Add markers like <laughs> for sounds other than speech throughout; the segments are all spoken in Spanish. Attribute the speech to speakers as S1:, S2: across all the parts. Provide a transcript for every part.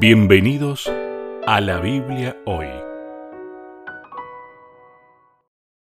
S1: Bienvenidos a la Biblia hoy.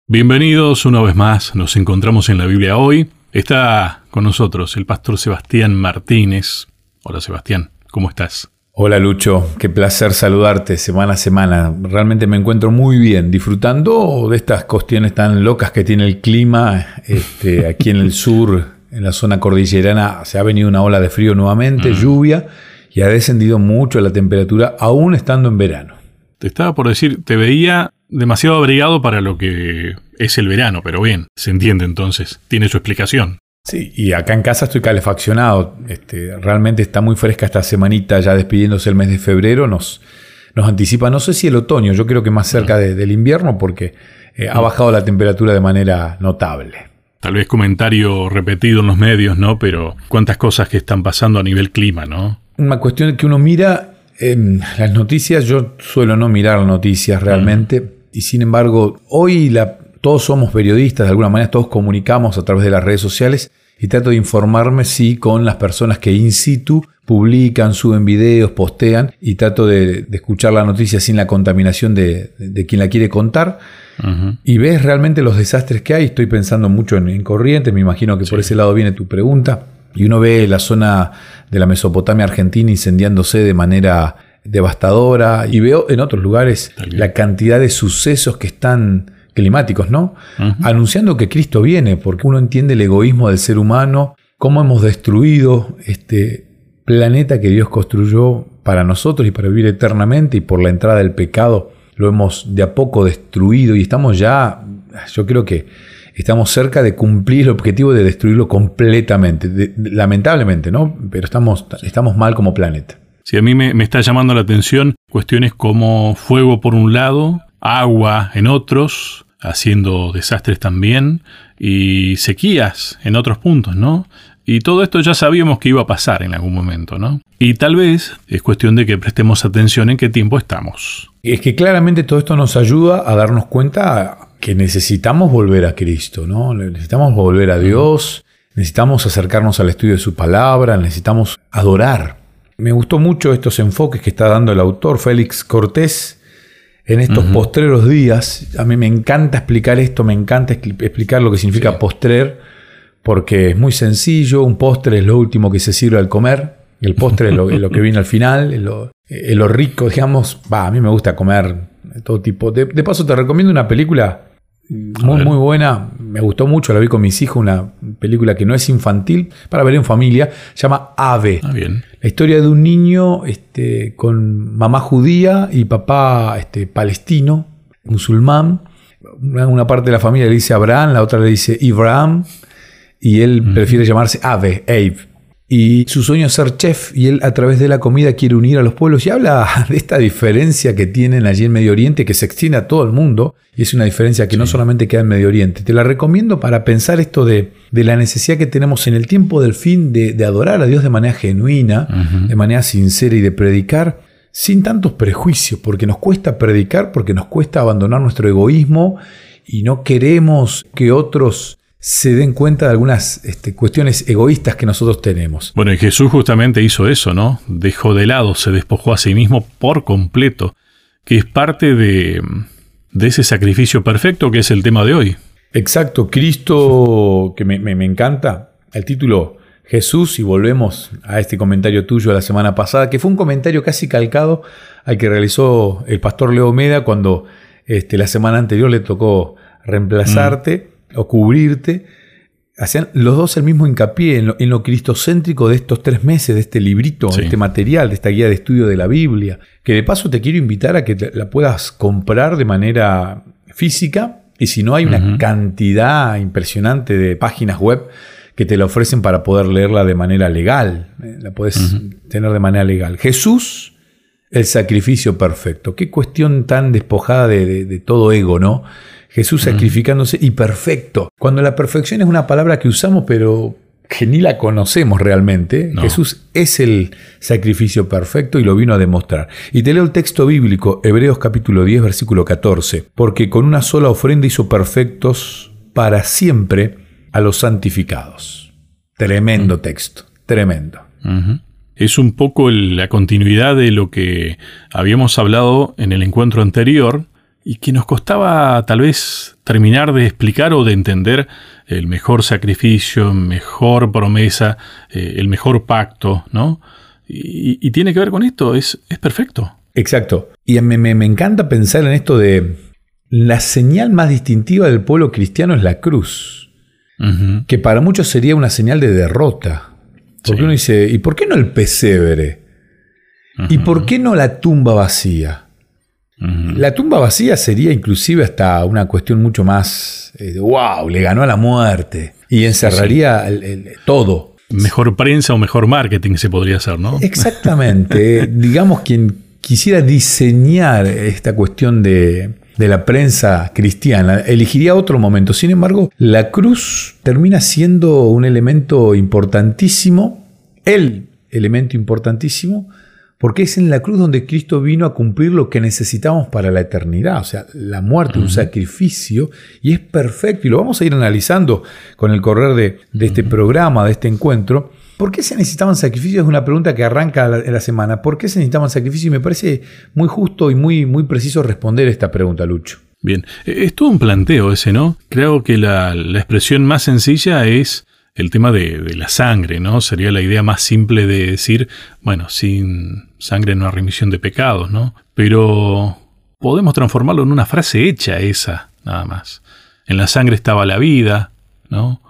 S1: Bienvenidos una vez más, nos encontramos en la Biblia hoy. Está con nosotros el pastor Sebastián Martínez. Hola Sebastián, ¿cómo estás?
S2: Hola Lucho, qué placer saludarte semana a semana. Realmente me encuentro muy bien, disfrutando de estas cuestiones tan locas que tiene el clima. Este, <laughs> aquí en el sur, en la zona cordillerana, se ha venido una ola de frío nuevamente, lluvia y ha descendido mucho la temperatura aún estando en verano.
S1: Te estaba por decir, te veía demasiado abrigado para lo que es el verano, pero bien, se entiende entonces, tiene su explicación.
S2: Sí, y acá en casa estoy calefaccionado. Este, realmente está muy fresca esta semanita, ya despidiéndose el mes de febrero, nos, nos anticipa, no sé si el otoño, yo creo que más cerca del invierno, porque eh, ha bajado la temperatura de manera notable.
S1: Tal vez comentario repetido en los medios, ¿no? Pero cuántas cosas que están pasando a nivel clima, ¿no?
S2: Una cuestión que uno mira en las noticias, yo suelo no mirar noticias realmente, y sin embargo, hoy la, todos somos periodistas, de alguna manera todos comunicamos a través de las redes sociales, y trato de informarme, sí, con las personas que in situ publican, suben videos, postean, y trato de, escuchar la noticia sin la contaminación de, quien la quiere contar. Y ves realmente los desastres que hay. Estoy pensando mucho en, Corrientes, me imagino que por ese lado viene tu pregunta. Y uno ve la zona de la Mesopotamia argentina incendiándose de manera devastadora y veo en otros lugares la cantidad de sucesos que están climáticos, ¿no? Anunciando que Cristo viene, porque uno entiende el egoísmo del ser humano, cómo hemos destruido este planeta que Dios construyó para nosotros y para vivir eternamente y por la entrada del pecado lo hemos de a poco destruido y estamos ya, yo creo que estamos cerca de cumplir el objetivo de destruirlo completamente. lamentablemente, ¿no? Pero estamos, estamos mal como planeta.
S1: Sí, a mí me, me, está llamando la atención cuestiones como fuego por un lado, agua en otros, haciendo desastres también, y sequías en otros puntos, ¿no? Y todo esto ya sabíamos que iba a pasar en algún momento, ¿no? Y tal vez es cuestión de que prestemos atención en qué tiempo estamos.
S2: Es que claramente todo esto nos ayuda a darnos cuenta que necesitamos volver a Cristo, ¿no? Necesitamos volver a Dios, necesitamos acercarnos al estudio de su palabra, necesitamos adorar. Me gustó mucho estos enfoques que está dando el autor Félix Cortés en estos postreros días. A mí me encanta explicar esto, me encanta explicar lo que significa postrer, porque es muy sencillo, un postre es lo último que se sirve al comer, el postre es lo, que viene al final, es lo, rico, digamos. Va, a mí me gusta comer todo tipo. de paso, te recomiendo una película muy, muy buena. Me gustó mucho, la vi con mis hijos, una película que no es infantil, para ver en familia. Se llama Ave.
S1: Ah, bien.
S2: La historia de un niño este, con mamá judía y papá este, palestino, musulmán. Una, parte de la familia le dice Abraham, la otra le dice Ibrahim, y él prefiere llamarse Ave, Abe y su sueño es ser chef y él a través de la comida quiere unir a los pueblos. Y habla <laughs> de esta diferencia que tienen allí en Medio Oriente que se extiende a todo el mundo y es una diferencia que no solamente queda en Medio Oriente. Te la recomiendo para pensar esto de, la necesidad que tenemos en el tiempo del fin de, adorar a Dios de manera genuina, de manera sincera y de predicar sin tantos prejuicios, porque nos cuesta predicar, porque nos cuesta abandonar nuestro egoísmo y no queremos que otros se den cuenta de algunas este, cuestiones egoístas que nosotros tenemos.
S1: Bueno, y Jesús justamente hizo eso, ¿no? Dejó de lado, se despojó a sí mismo por completo, que es parte de, de ese sacrificio perfecto que es el tema de hoy.
S2: Exacto, Cristo, que me, me, encanta, el título Jesús, y volvemos a este comentario tuyo de la semana pasada, que fue un comentario casi calcado al que realizó el pastor Leo Meda cuando este, la semana anterior le tocó reemplazarte. Mm o cubrirte, hacían los dos el mismo hincapié en lo, cristocéntrico de estos tres meses, de este librito, de este material, de esta guía de estudio de la Biblia, que de paso te quiero invitar a que la puedas comprar de manera física y si no hay una cantidad impresionante de páginas web que te la ofrecen para poder leerla de manera legal, eh, la puedes tener de manera legal. Jesús, el sacrificio perfecto, qué cuestión tan despojada de todo ego, ¿no? Jesús sacrificándose y perfecto. Cuando la perfección es una palabra que usamos pero que ni la conocemos realmente, Jesús es el sacrificio perfecto y lo vino a demostrar. Y te leo el texto bíblico, Hebreos capítulo 10, versículo 14, porque con una sola ofrenda hizo perfectos para siempre a los santificados. Tremendo texto, tremendo.
S1: Es un poco la continuidad de lo que habíamos hablado en el encuentro anterior y que nos costaba tal vez terminar de explicar o de entender el mejor sacrificio, mejor promesa, eh, el mejor pacto, ¿no? Y, tiene que ver con esto, es, es perfecto.
S2: Exacto. Y me, me, encanta pensar en esto de la señal más distintiva del pueblo cristiano es la cruz, que para muchos sería una señal de derrota. Porque uno dice, ¿y por qué no el pesebre? ¿Y por qué no la tumba vacía? La tumba vacía sería inclusive hasta una cuestión mucho más, eh, wow, le ganó a la muerte y encerraría todo.
S1: Mejor prensa o mejor marketing se podría hacer, ¿no?
S2: Exactamente. <laughs> Digamos, quien quisiera diseñar esta cuestión de, de la prensa cristiana, elegiría otro momento. Sin embargo, la cruz termina siendo un elemento importantísimo, el elemento importantísimo, porque es en la cruz donde Cristo vino a cumplir lo que necesitamos para la eternidad, o sea, la muerte, un sacrificio, y es perfecto, y lo vamos a ir analizando con el correr de, este programa, de este encuentro. ¿Por qué se necesitaban sacrificios? Es una pregunta que arranca la semana. ¿Por qué se necesitaban sacrificios? Y me parece muy justo y muy, muy preciso responder esta pregunta, Lucho.
S1: Bien, e-, es todo un planteo ese, ¿no? Creo que la, la expresión más sencilla es el tema de, la sangre, ¿no? Sería la idea más simple de decir, bueno, sin sangre no hay remisión de pecados, ¿no? Pero podemos transformarlo en una frase hecha esa, nada más. En la sangre estaba la vida, ¿no?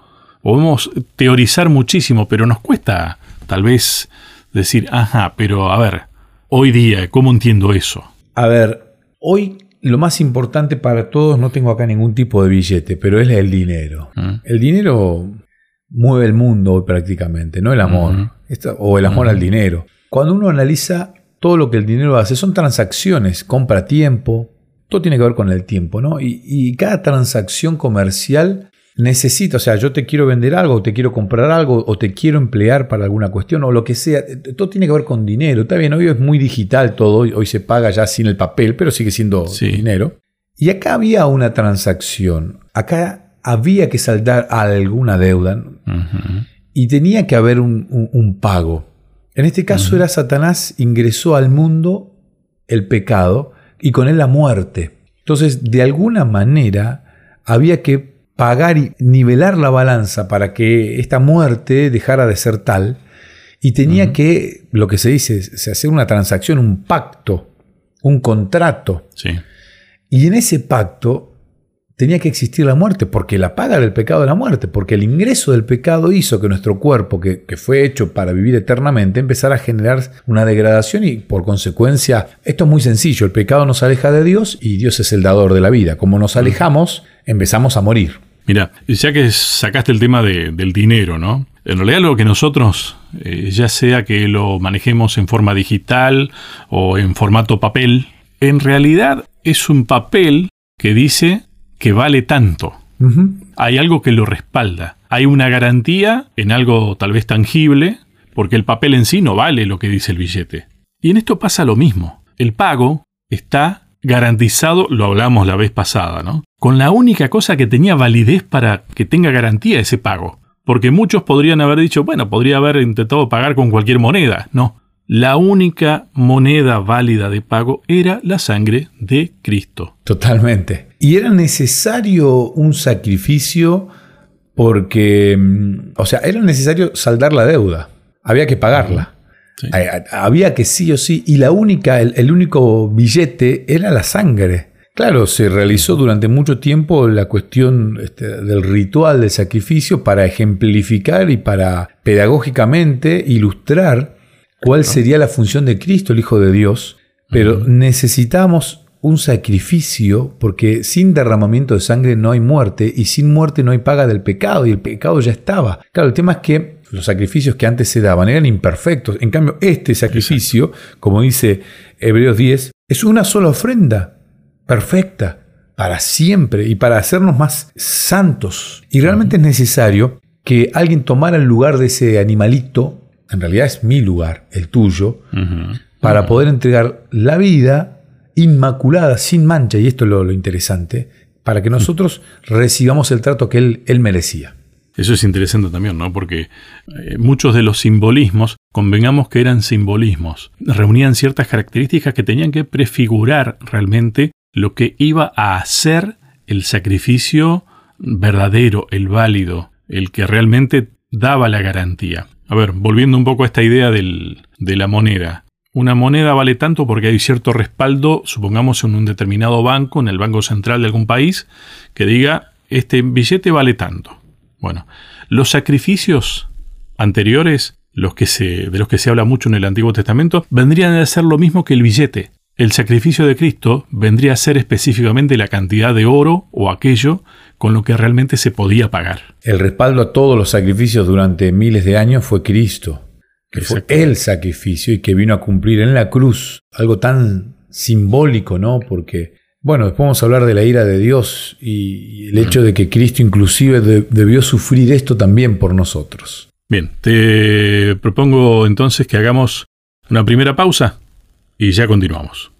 S1: Podemos teorizar muchísimo, pero nos cuesta tal vez decir, ajá, pero a ver, hoy día, ¿cómo entiendo eso?
S2: A ver, hoy lo más importante para todos, no tengo acá ningún tipo de billete, pero es el dinero. ¿Mm? El dinero mueve el mundo hoy prácticamente, no el amor, o el amor al dinero. Cuando uno analiza todo lo que el dinero hace, son transacciones, compra tiempo, todo tiene que ver con el tiempo, ¿no? Y, cada transacción comercial necesita, o sea, yo te quiero vender algo, o te quiero comprar algo, o te quiero emplear para alguna cuestión, o lo que sea, todo tiene que ver con dinero. Está bien, hoy es muy digital todo, hoy, se paga ya sin el papel, pero sigue siendo dinero. Y acá había una transacción, acá había que saldar alguna deuda y tenía que haber un, pago. En este caso era Satanás ingresó al mundo el pecado y con él la muerte. Entonces, de alguna manera, había que pagar y nivelar la balanza para que esta muerte dejara de ser tal. Y tenía que, lo que se dice, se hacer una transacción, un pacto, un contrato. Y en ese pacto tenía que existir la muerte, porque la paga del pecado de la muerte, porque el ingreso del pecado hizo que nuestro cuerpo, que, fue hecho para vivir eternamente, empezara a generar una degradación y por consecuencia, esto es muy sencillo, el pecado nos aleja de Dios y Dios es el dador de la vida. Como nos alejamos, empezamos a morir.
S1: Mira, ya que sacaste el tema del dinero, ¿no? En realidad lo que nosotros, eh, ya sea que lo manejemos en forma digital o en formato papel, en realidad es un papel que dice que vale tanto. Hay algo que lo respalda. Hay una garantía en algo tal vez tangible, porque el papel en sí no vale lo que dice el billete. Y en esto pasa lo mismo. El pago está garantizado, lo hablamos la vez pasada, ¿no? Con la única cosa que tenía validez para que tenga garantía ese pago. Porque muchos podrían haber dicho, bueno, podría haber intentado pagar con cualquier moneda. No, la única moneda válida de pago era la sangre de Cristo.
S2: Totalmente. Y era necesario un sacrificio porque, mm, o sea, era necesario saldar la deuda. Había que pagarla. Había que sí o sí. Y la única, el, único billete era la sangre. Claro, se realizó durante mucho tiempo la cuestión este, del ritual del sacrificio para ejemplificar y para pedagógicamente ilustrar cuál sería la función de Cristo, el Hijo de Dios, pero necesitamos un sacrificio porque sin derramamiento de sangre no hay muerte y sin muerte no hay paga del pecado y el pecado ya estaba. Claro, el tema es que los sacrificios que antes se daban eran imperfectos. En cambio, este sacrificio, como dice Hebreos 10, es una sola ofrenda perfecta para siempre y para hacernos más santos. Y realmente es necesario que alguien tomara el lugar de ese animalito en realidad es mi lugar, el tuyo, para poder entregar la vida inmaculada, sin mancha, y esto es lo, interesante, para que nosotros recibamos el trato que él, él merecía.
S1: Eso es interesante también, ¿no? Porque eh, muchos de los simbolismos convengamos que eran simbolismos, reunían ciertas características que tenían que prefigurar realmente lo que iba a hacer el sacrificio verdadero, el válido, el que realmente daba la garantía. A ver, volviendo un poco a esta idea del, de la moneda. Una moneda vale tanto porque hay cierto respaldo, supongamos en un determinado banco, en el Banco Central de algún país, que diga, este billete vale tanto. Bueno, los sacrificios anteriores, los que se, de los que se habla mucho en el Antiguo Testamento, vendrían a ser lo mismo que el billete. El sacrificio de Cristo vendría a ser específicamente la cantidad de oro o aquello con lo que realmente se podía pagar.
S2: El respaldo a todos los sacrificios durante miles de años fue Cristo que fue el sacrificio y que vino a cumplir en la cruz, algo tan simbólico, ¿no? Porque, bueno, después vamos a hablar de la ira de Dios y el hecho de que Cristo inclusive debió sufrir esto también por nosotros.
S1: Bien, te propongo entonces que hagamos una primera pausa y ya continuamos.